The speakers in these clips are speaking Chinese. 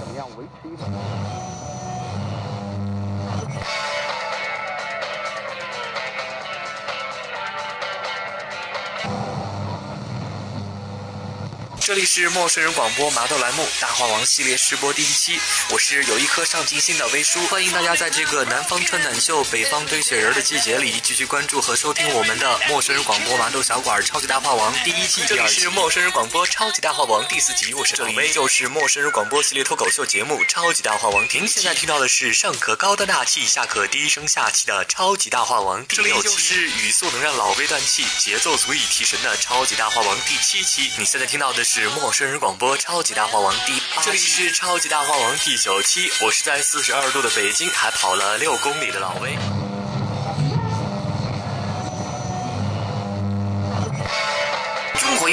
怎么样维持一个？这里是陌生人广播麻豆栏目《大话王》系列试播第一期，我是有一颗上进心的微叔，欢迎大家在这个南方穿短袖、北方堆雪人的季节里，继续关注和收听我们的陌生人广播麻豆小馆超级大话王第一季。这里是陌生人广播超级大话王第四集，我是这里就是陌生人广播系列脱口秀节目《超级大话王》。您现在听到的是上可高端大气，下可低声下气的超级大话王第六期，就是语速能让老魏断气，节奏足以提神的超级大话王第七期。你现在听到的是是陌生人广播超级大话王第八期，这里是超级大话王第九期。我是在四十二度的北京还跑了六公里的老威。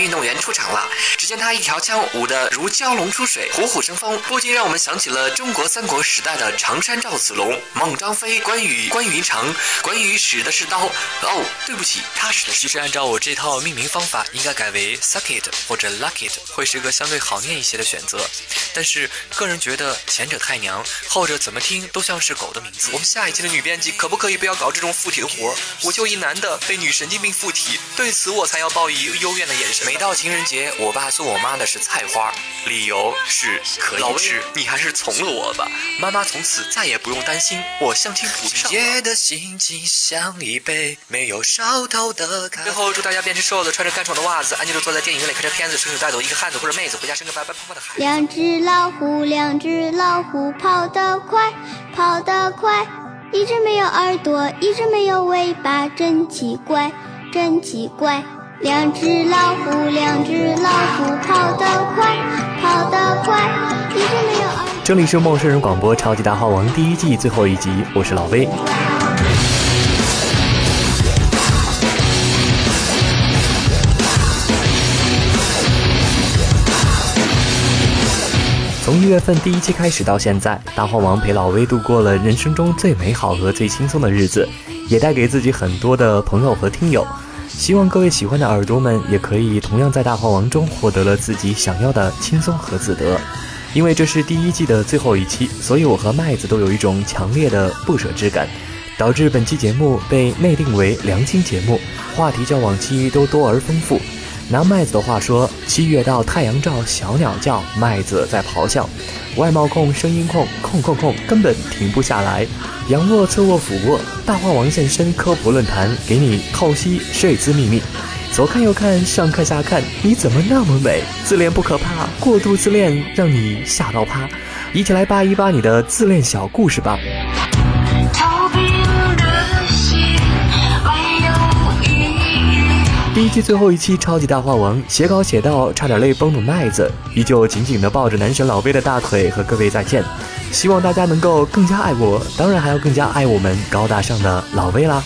运动员出场了，只见他一条枪舞得如蛟龙出水，虎虎生风，不禁让我们想起了中国三国时代的常山赵子龙、孟张飞、关羽、关云长。关羽使的是刀，哦，对不起，他使的是。其实按照我这套命名方法，应该改为 suck it 或者 luck it，会是个相对好念一些的选择。但是个人觉得前者太娘，后者怎么听都像是狗的名字。我们下一期的女编辑可不可以不要搞这种附体的活？我就一男的被女神经病附体，对此我才要报以幽怨的眼神。每到情人节，我爸送我妈的是菜花，理由是可以吃。你还是从了我吧，妈妈从此再也不用担心我相亲不上。夜的心情像一杯没有烧透的咖啡。最后祝大家变成瘦子，穿着干爽的袜子，安静的坐在电影院里看着片子，顺手带走一个汉子或者妹子，回家生个白白胖胖的孩子。两只老虎，两只老虎，跑得快，跑得快。一只没有耳朵，一只没有尾巴，真奇怪，真奇怪。两只老虎，两只老虎，跑得快，跑得快。一只没有耳。这里是陌生人广播超级大话王第一季最后一集，我是老魏。从一月份第一期开始到现在，大话王陪老魏度过了人生中最美好和最轻松的日子，也带给自己很多的朋友和听友。希望各位喜欢的耳朵们也可以同样在大话王中获得了自己想要的轻松和自得。因为这是第一季的最后一期，所以我和麦子都有一种强烈的不舍之感，导致本期节目被内定为良心节目，话题较往期都多而丰富。拿麦子的话说，七月到太阳照，小鸟叫，麦子在咆哮，外貌控、声音控、控控控根本停不下来。仰卧、侧卧、俯卧，大话王现身科普论坛，给你透析睡姿秘密。左看右看，上看下看，你怎么那么美？自恋不可怕，过度自恋让你吓到趴。一起来扒一扒你的自恋小故事吧。第一季最后一期超级大话王写稿写到差点泪崩的麦子，依旧紧紧地抱着男神老魏的大腿和各位再见。希望大家能够更加爱我，当然还要更加爱我们高大上的老魏啦。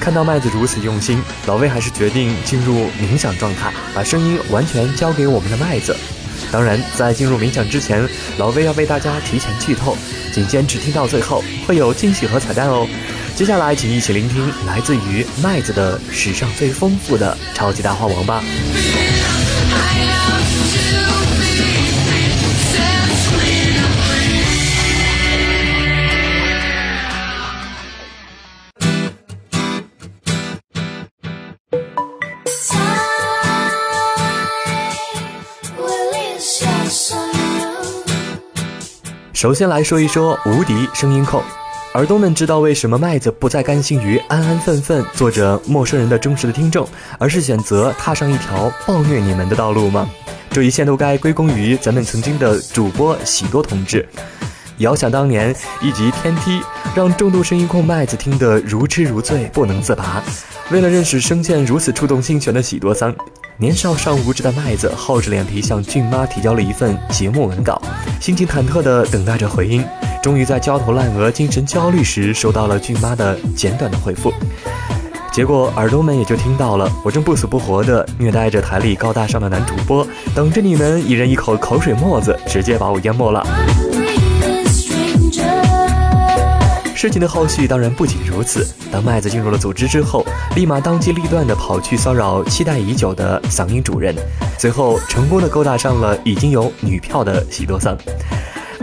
看到麦子如此用心，老魏还是决定进入冥想状态，把声音完全交给我们的麦子。当然，在进入冥想之前，老魏要为大家提前剧透，请坚持听到最后，会有惊喜和彩蛋哦。接下来，请一起聆听来自于麦子的史上最丰富的超级大话王吧。首先来说一说无敌声音控。耳朵们知道为什么麦子不再甘心于安安分分做着陌生人的忠实的听众，而是选择踏上一条暴虐你们的道路吗？这一切都该归功于咱们曾经的主播喜多同志。遥想当年，一集天梯让重度声音控麦子听得如痴如醉，不能自拔。为了认识声线如此触动心弦的喜多桑，年少尚无知的麦子厚着脸皮向俊妈提交了一份节目文稿，心情忐忑地等待着回音。终于在焦头烂额、精神焦虑时，收到了俊妈的简短的回复。结果耳朵们也就听到了，我正不死不活地虐待着台里高大上的男主播，等着你们一人一口口水沫子，直接把我淹没了。事情的后续当然不仅如此。当麦子进入了组织之后，立马当机立断地跑去骚扰期待已久的嗓音主任，最后成功的勾搭上了已经有女票的喜多桑。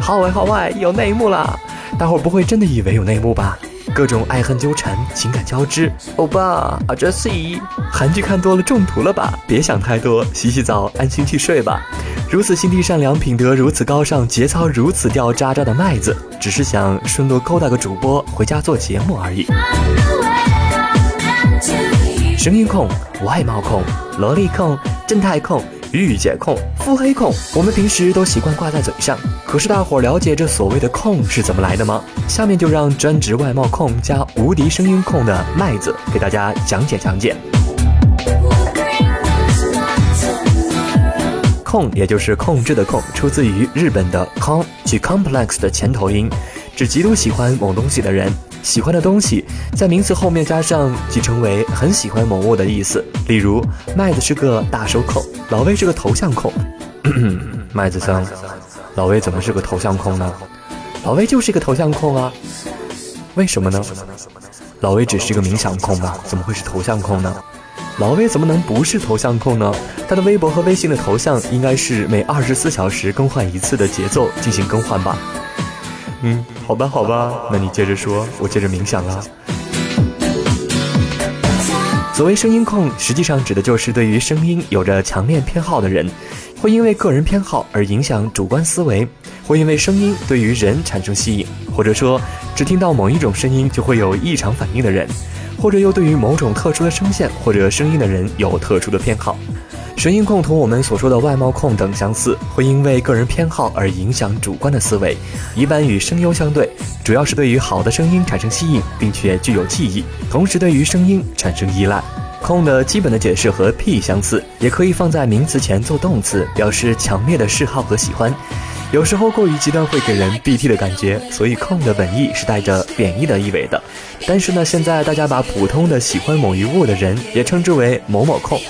好外好外，有内幕啦！大伙不会真的以为有内幕吧？各种爱恨纠缠，情感交织。欧巴，阿哲西，韩剧看多了中毒了吧？别想太多，洗洗澡，安心去睡吧。如此心地善良、品德如此高尚、节操如此掉渣渣的麦子，只是想顺路勾搭个主播回家做节目而已。声音控、外貌控、萝莉控、正太控。御姐控、腹黑控，我们平时都习惯挂在嘴上。可是大伙儿了解这所谓的控是怎么来的吗？下面就让专职外貌控加无敌声音控的麦子给大家讲解讲解。控也就是控制的控，出自于日本的 con，即 complex 的前头音，指极度喜欢某东西的人。喜欢的东西，在名词后面加上，即成为很喜欢某物的意思。例如，麦子是个大手控，老魏是个头像控。麦子桑，老魏怎么是个头像控呢？老魏就是一个头像控啊。为什么呢？老魏只是个冥想控吧？怎么会是头像控呢？老魏怎么能不是头像控呢？他的微博和微信的头像应该是每二十四小时更换一次的节奏进行更换吧。嗯，好吧，好吧，那你接着说，我接着冥想了。所谓声音控，实际上指的就是对于声音有着强烈偏好的人，会因为个人偏好而影响主观思维，会因为声音对于人产生吸引，或者说只听到某一种声音就会有异常反应的人，或者又对于某种特殊的声线或者声音的人有特殊的偏好。声音控同我们所说的外貌控等相似，会因为个人偏好而影响主观的思维，一般与声优相对，主要是对于好的声音产生吸引，并且具有记忆，同时对于声音产生依赖。控的基本的解释和 P 相似，也可以放在名词前做动词，表示强烈的嗜好和喜欢。有时候过于极端会给人 BT 的感觉，所以控的本意是带着贬义的意味的。但是呢，现在大家把普通的喜欢某一物的人也称之为某某控。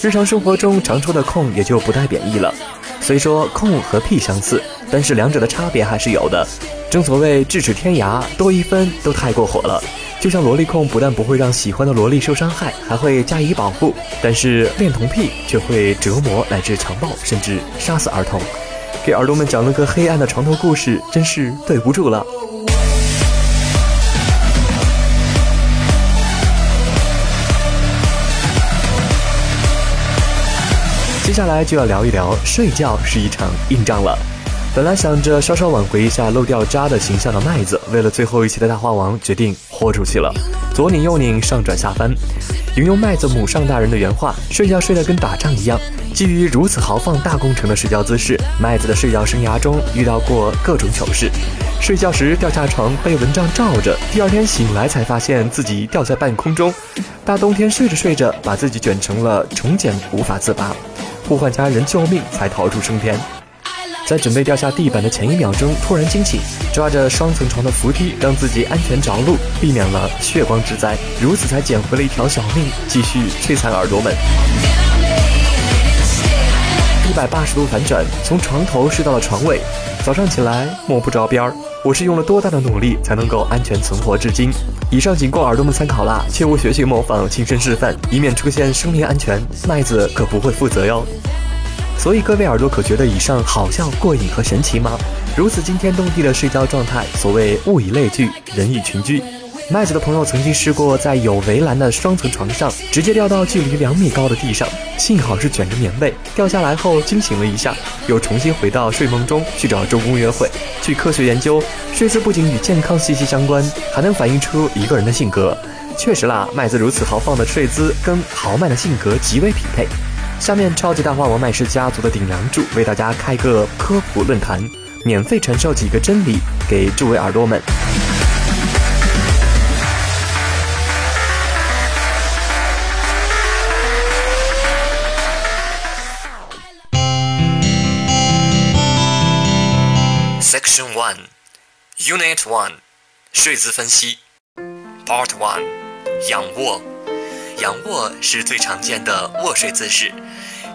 日常生活中常说的“控”也就不带贬义了。虽说“控”和“ p ”相似，但是两者的差别还是有的。正所谓咫尺天涯，多一分都太过火了。就像萝莉控不但不会让喜欢的萝莉受伤害，还会加以保护，但是恋童癖却会折磨乃至强暴，甚至杀死儿童。给耳朵们讲了个黑暗的床头故事，真是对不住了。接下来就要聊一聊睡觉是一场硬仗了。本来想着稍稍挽回一下漏掉渣的形象的麦子，为了最后一期的大话王，决定豁出去了，左拧右拧，上转下翻。引用麦子母上大人的原话：睡觉睡得跟打仗一样。基于如此豪放大工程的睡觉姿势，麦子的睡觉生涯中遇到过各种糗事。睡觉时掉下床被蚊帐罩着，第二天醒来才发现自己掉在半空中。大冬天睡着睡着，把自己卷成了虫茧，无法自拔。呼唤家人救命，才逃出升天。在准备掉下地板的前一秒钟，突然惊醒，抓着双层床的扶梯，让自己安全着陆，避免了血光之灾。如此才捡回了一条小命，继续摧残耳朵们。一百八十度反转，从床头睡到了床尾。早上起来摸不着边儿，我是用了多大的努力才能够安全存活至今？以上仅供耳朵们参考啦，切勿学习模仿，亲身示范，以免出现生命安全，麦子可不会负责哟。所以各位耳朵可觉得以上好笑、过瘾和神奇吗？如此惊天动地的睡觉状态，所谓物以类聚，人以群居。麦子的朋友曾经试过在有围栏的双层床上，直接掉到距离两米高的地上，幸好是卷着棉被，掉下来后惊醒了一下，又重新回到睡梦中去找周公约会。据科学研究，睡姿不仅与健康息息相关，还能反映出一个人的性格。确实啦，麦子如此豪放的睡姿跟豪迈的性格极为匹配。下面超级大话王麦氏家族的顶梁柱为大家开个科普论坛，免费传授几个真理给诸位耳朵们。Section One, Unit One，睡姿分析。Part One，仰卧。仰卧是最常见的卧睡姿势，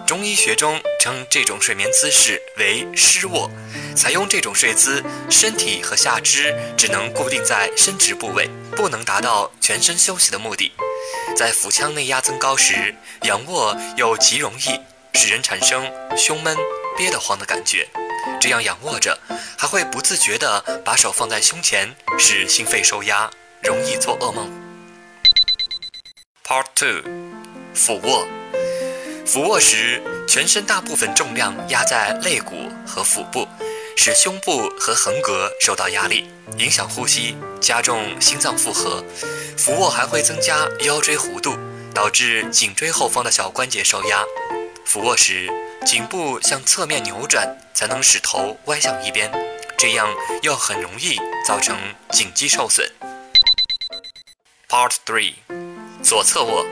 中医学中称这种睡眠姿势为湿卧。采用这种睡姿，身体和下肢只能固定在伸直部位，不能达到全身休息的目的。在腹腔内压增高时，仰卧又极容易使人产生胸闷、憋得慌的感觉。这样仰卧着，还会不自觉地把手放在胸前，使心肺受压，容易做噩梦。Part Two，俯卧。俯卧时，全身大部分重量压在肋骨和腹部。使胸部和横膈受到压力，影响呼吸，加重心脏负荷。俯卧还会增加腰椎弧度，导致颈椎后方的小关节受压。俯卧时，颈部向侧面扭转，才能使头歪向一边，这样又很容易造成颈肌受损。Part Three，左侧卧。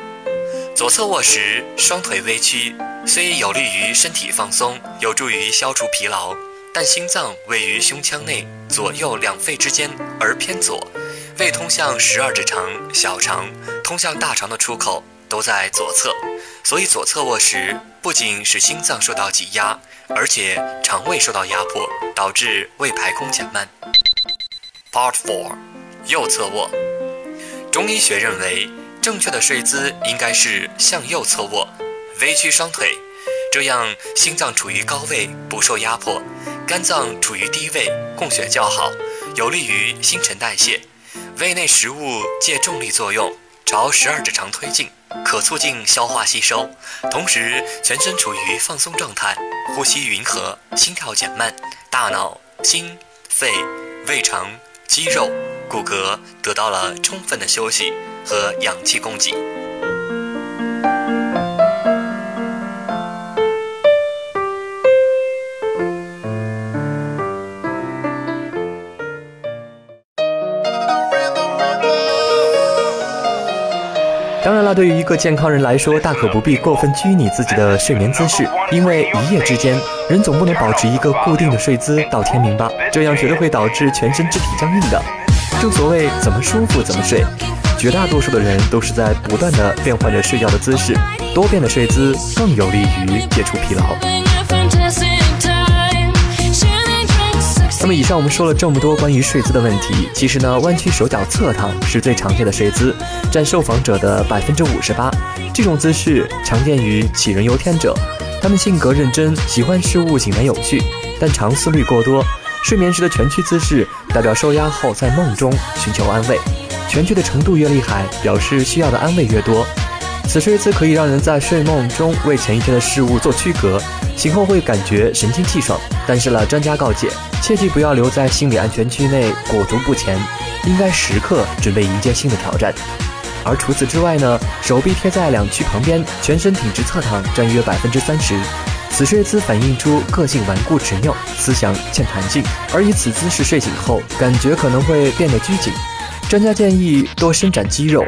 左侧卧时，双腿微曲，虽有利于身体放松，有助于消除疲劳。但心脏位于胸腔内左右两肺之间，而偏左，胃通向十二指肠、小肠，通向大肠的出口都在左侧，所以左侧卧时不仅使心脏受到挤压，而且肠胃受到压迫，导致胃排空减慢。Part Four，右侧卧。中医学认为，正确的睡姿应该是向右侧卧，微曲双腿，这样心脏处于高位，不受压迫。肝脏处于低位，供血较好，有利于新陈代谢。胃内食物借重力作用朝十二指肠推进，可促进消化吸收。同时，全身处于放松状态，呼吸匀和，心跳减慢，大脑、心、肺、胃肠、肌肉、骨骼得到了充分的休息和氧气供给。当然了，对于一个健康人来说，大可不必过分拘泥自己的睡眠姿势，因为一夜之间，人总不能保持一个固定的睡姿到天明吧？这样绝对会导致全身肢体僵硬的。正所谓怎么舒服怎么睡，绝大多数的人都是在不断的变换着睡觉的姿势，多变的睡姿更有利于解除疲劳。那么以上我们说了这么多关于睡姿的问题，其实呢，弯曲手脚侧躺是最常见的睡姿，占受访者的百分之五十八。这种姿势常见于杞人忧天者，他们性格认真，喜欢事物井然有序，但常思虑过多。睡眠时的蜷曲姿势代表受压后在梦中寻求安慰，蜷曲的程度越厉害，表示需要的安慰越多。此睡姿可以让人在睡梦中为前一天的事物做区隔。醒后会感觉神清气爽，但是呢，专家告诫，切记不要留在心理安全区内裹足不前，应该时刻准备迎接新的挑战。而除此之外呢，手臂贴在两区旁边，全身挺直侧躺，占约百分之三十。此睡姿反映出个性顽固执拗，思想欠弹性，而以此姿势睡醒后，感觉可能会变得拘谨。专家建议多伸展肌肉。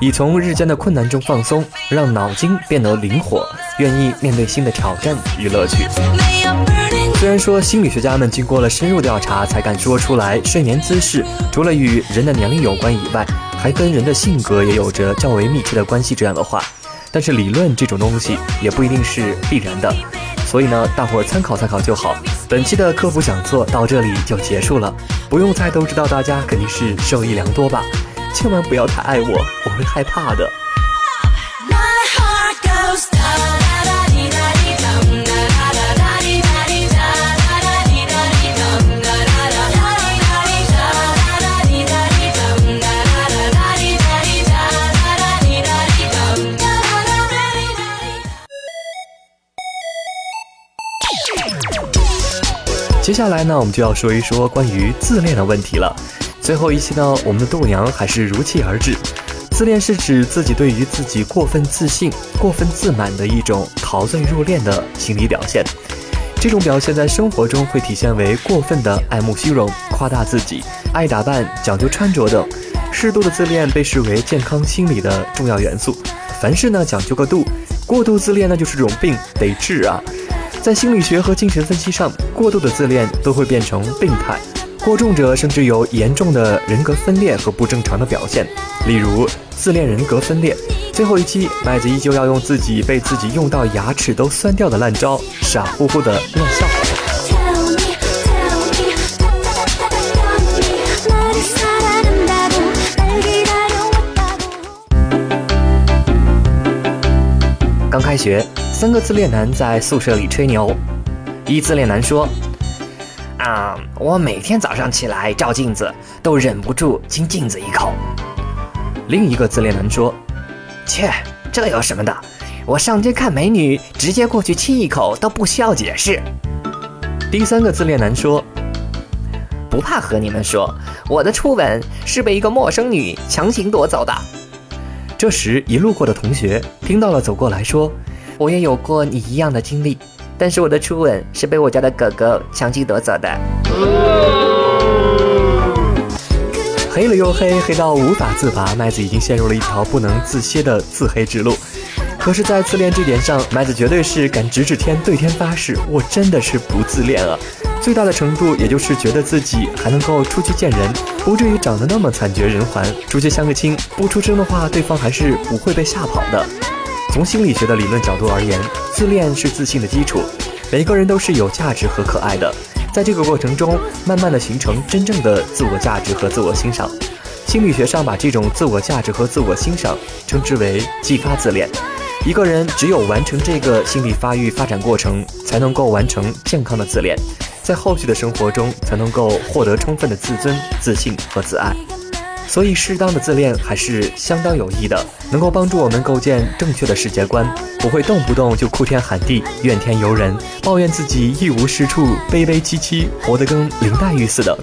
以从日间的困难中放松，让脑筋变得灵活，愿意面对新的挑战与乐趣。虽然说心理学家们经过了深入调查才敢说出来，睡眠姿势除了与人的年龄有关以外，还跟人的性格也有着较为密切的关系这样的话，但是理论这种东西也不一定是必然的，所以呢，大伙儿参考参考就好。本期的科普讲座到这里就结束了，不用猜都知道，大家肯定是受益良多吧。千万不要太爱我，我会害怕的。接下来呢，我们就要说一说关于自恋的问题了。最后一期呢，我们的度娘还是如期而至。自恋是指自己对于自己过分自信、过分自满的一种陶醉入恋的心理表现。这种表现在生活中会体现为过分的爱慕虚荣、夸大自己、爱打扮、讲究穿着等。适度的自恋被视为健康心理的重要元素。凡事呢讲究个度，过度自恋那就是种病，得治啊！在心理学和精神分析上，过度的自恋都会变成病态。过重者甚至有严重的人格分裂和不正常的表现，例如自恋人格分裂。最后一期，麦子依旧要用自己被自己用到牙齿都酸掉的烂招，傻乎乎的乱笑。刚开学，三个自恋男在宿舍里吹牛。一自恋男说：“啊，我每天早上起来照镜子，都忍不住亲镜子一口。”另一个自恋男说：“切，这有什么的？我上街看美女，直接过去亲一口都不需要解释。”第三个自恋男说：“不怕和你们说，我的初吻是被一个陌生女强行夺走的。”这时，一路过的同学听到了，走过来说：“我也有过你一样的经历，但是我的初吻是被我家的狗狗强行夺走的。”黑了又黑，黑到无法自拔，麦子已经陷入了一条不能自歇的自黑之路。可是，在自恋这点上，麦子绝对是敢指指天，对天发誓，我真的是不自恋啊。最大的程度，也就是觉得自己还能够出去见人，不至于长得那么惨绝人寰。出去相个亲，不出声的话，对方还是不会被吓跑的。从心理学的理论角度而言，自恋是自信的基础。每个人都是有价值和可爱的，在这个过程中，慢慢的形成真正的自我价值和自我欣赏。心理学上把这种自我价值和自我欣赏称之为继发自恋。一个人只有完成这个心理发育发展过程，才能够完成健康的自恋。在后续的生活中，才能够获得充分的自尊、自信和自爱。所以，适当的自恋还是相当有益的，能够帮助我们构建正确的世界观，不会动不动就哭天喊地、怨天尤人，抱怨自己一无是处、悲悲戚戚，活得跟林黛玉似的。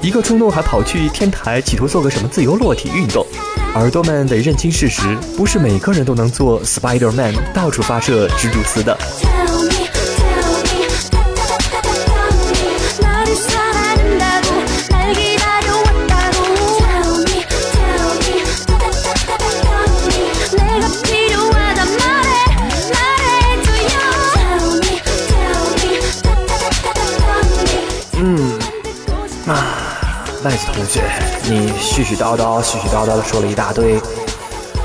一个冲动还跑去天台，企图做个什么自由落体运动。耳朵们得认清事实，不是每个人都能做 Spider Man，到处发射蜘蛛丝的。麦子同学，你絮絮叨叨、絮絮叨叨的说了一大堆，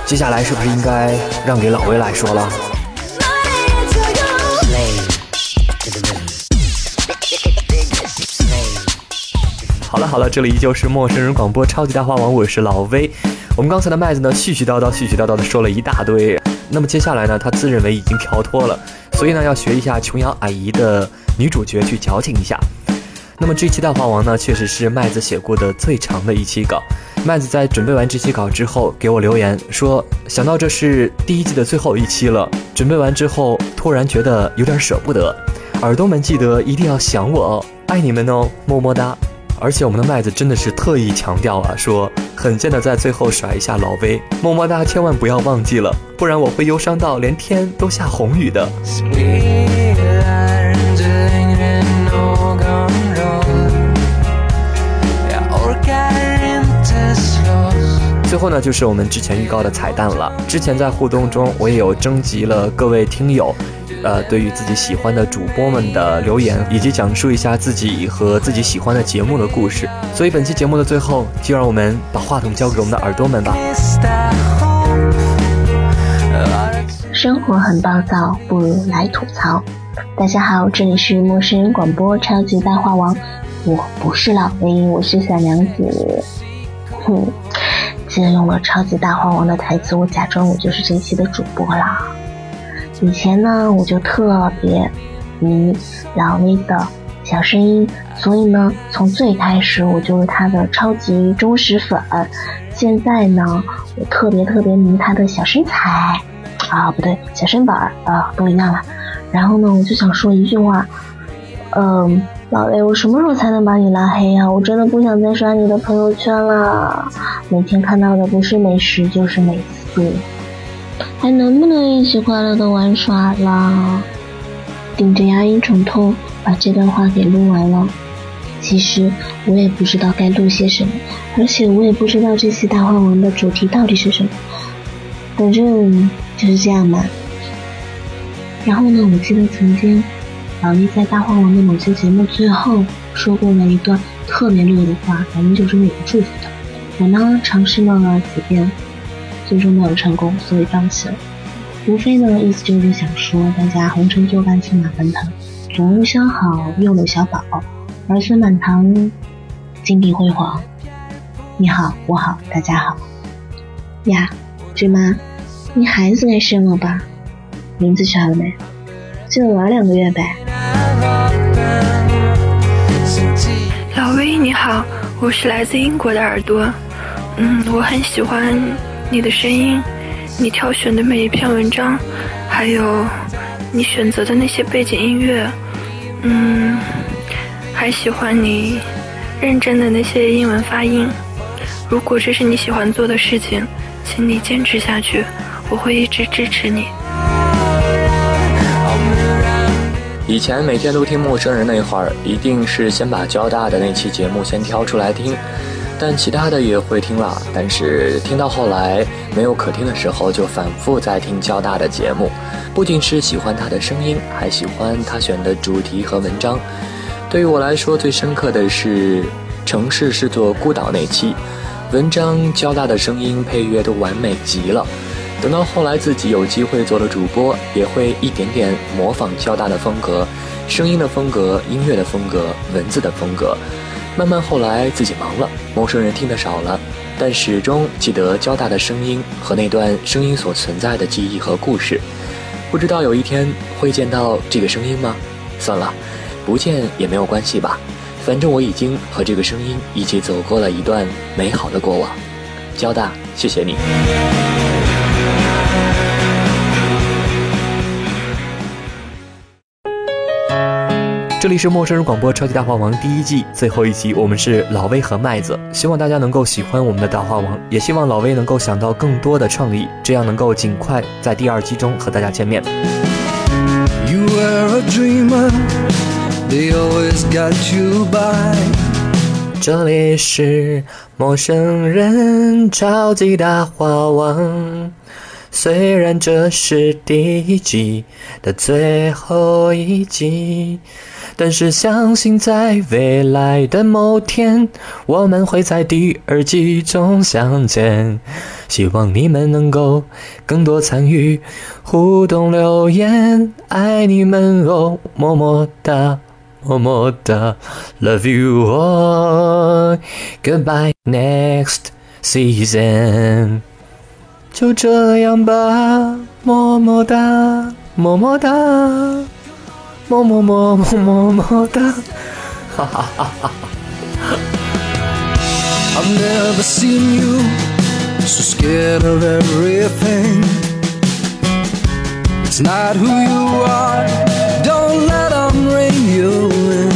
接下来是不是应该让给老魏来说了？好了好了，这里依旧是陌生人广播超级大话王，我是老威。我们刚才的麦子呢，絮絮叨叨、絮絮叨叨的说了一大堆，那么接下来呢，他自认为已经跳脱了，所以呢，要学一下琼瑶阿姨的女主角去矫情一下。那么这期大话王呢，确实是麦子写过的最长的一期稿。麦子在准备完这期稿之后，给我留言说，想到这是第一季的最后一期了，准备完之后突然觉得有点舍不得。耳朵们记得一定要想我哦，爱你们哦，么么哒。而且我们的麦子真的是特意强调啊，说狠贱的在最后甩一下老威，么么哒，千万不要忘记了，不然我会忧伤到连天都下红雨的。最后呢，就是我们之前预告的彩蛋了。之前在互动中，我也有征集了各位听友，呃，对于自己喜欢的主播们的留言，以及讲述一下自己和自己喜欢的节目的故事。所以本期节目的最后，就让我们把话筒交给我们的耳朵们吧。生活很暴躁，不如来吐槽。大家好，这里是陌生人广播超级大话王，我不是老威，我是小娘子。哼。然用了超级大话王的台词，我假装我就是这期的主播啦。以前呢，我就特别迷老威的小声音，所以呢，从最开始我就是他的超级忠实粉。现在呢，我特别特别迷他的小身材啊，不对，小身板啊，都一样了。然后呢，我就想说一句话，嗯。老雷，我什么时候才能把你拉黑呀？我真的不想再刷你的朋友圈了，每天看到的不是美食就是美色，还能不能一起快乐的玩耍了？顶着牙龈肿痛把这段话给录完了。其实我也不知道该录些什么，而且我也不知道这期大话王的主题到底是什么，反正就是这样吧。然后呢，我记得曾经。老李在大话王的某期节目最后说过了一段特别溜的话，反正就是为我祝福的。我呢尝试了几遍，最终没有成功，所以放弃了。无非呢，意思就是想说，大家红尘旧伴，策马奔腾，总无相好，又有小宝，儿孙满堂，金碧辉煌。你好，我好，大家好。呀，芝麻，你孩子该生了吧？名字取好了没？记得玩两个月呗。你好，我是来自英国的耳朵，嗯，我很喜欢你的声音。你挑选的每一篇文章，还有你选择的那些背景音乐，嗯，还喜欢你认真的那些英文发音。如果这是你喜欢做的事情，请你坚持下去，我会一直支持你。以前每天都听陌生人那会儿，一定是先把交大的那期节目先挑出来听。但其他的也会听了，但是听到后来没有可听的时候，就反复在听交大的节目。不仅是喜欢他的声音，还喜欢他选的主题和文章。对于我来说，最深刻的是《城市是座孤岛》那期，文章、交大的声音、配乐都完美极了。等到后来自己有机会做了主播，也会一点点模仿交大的风格，声音的风格、音乐的风格、文字的风格。慢慢后来自己忙了，陌生人听得少了，但始终记得交大的声音和那段声音所存在的记忆和故事。不知道有一天会见到这个声音吗？算了，不见也没有关系吧，反正我已经和这个声音一起走过了一段美好的过往。交大，谢谢你。这里是陌生人广播超级大话王第一季最后一集，我们是老魏和麦子，希望大家能够喜欢我们的大话王，也希望老魏能够想到更多的创意，这样能够尽快在第二季中和大家见面。这里是陌生人超级大话王，虽然这是第一季的最后一集。但是相信在未来的某天，我们会在第二季中相见。希望你们能够更多参与互动留言，爱你们哦，么么哒，么么哒，Love you all，Goodbye next season。就这样吧，么么哒，么么哒。么么么么么么哒，哈哈哈哈哈。I've never seen you so scared of everything. It's not who you are. Don't let them ring you in.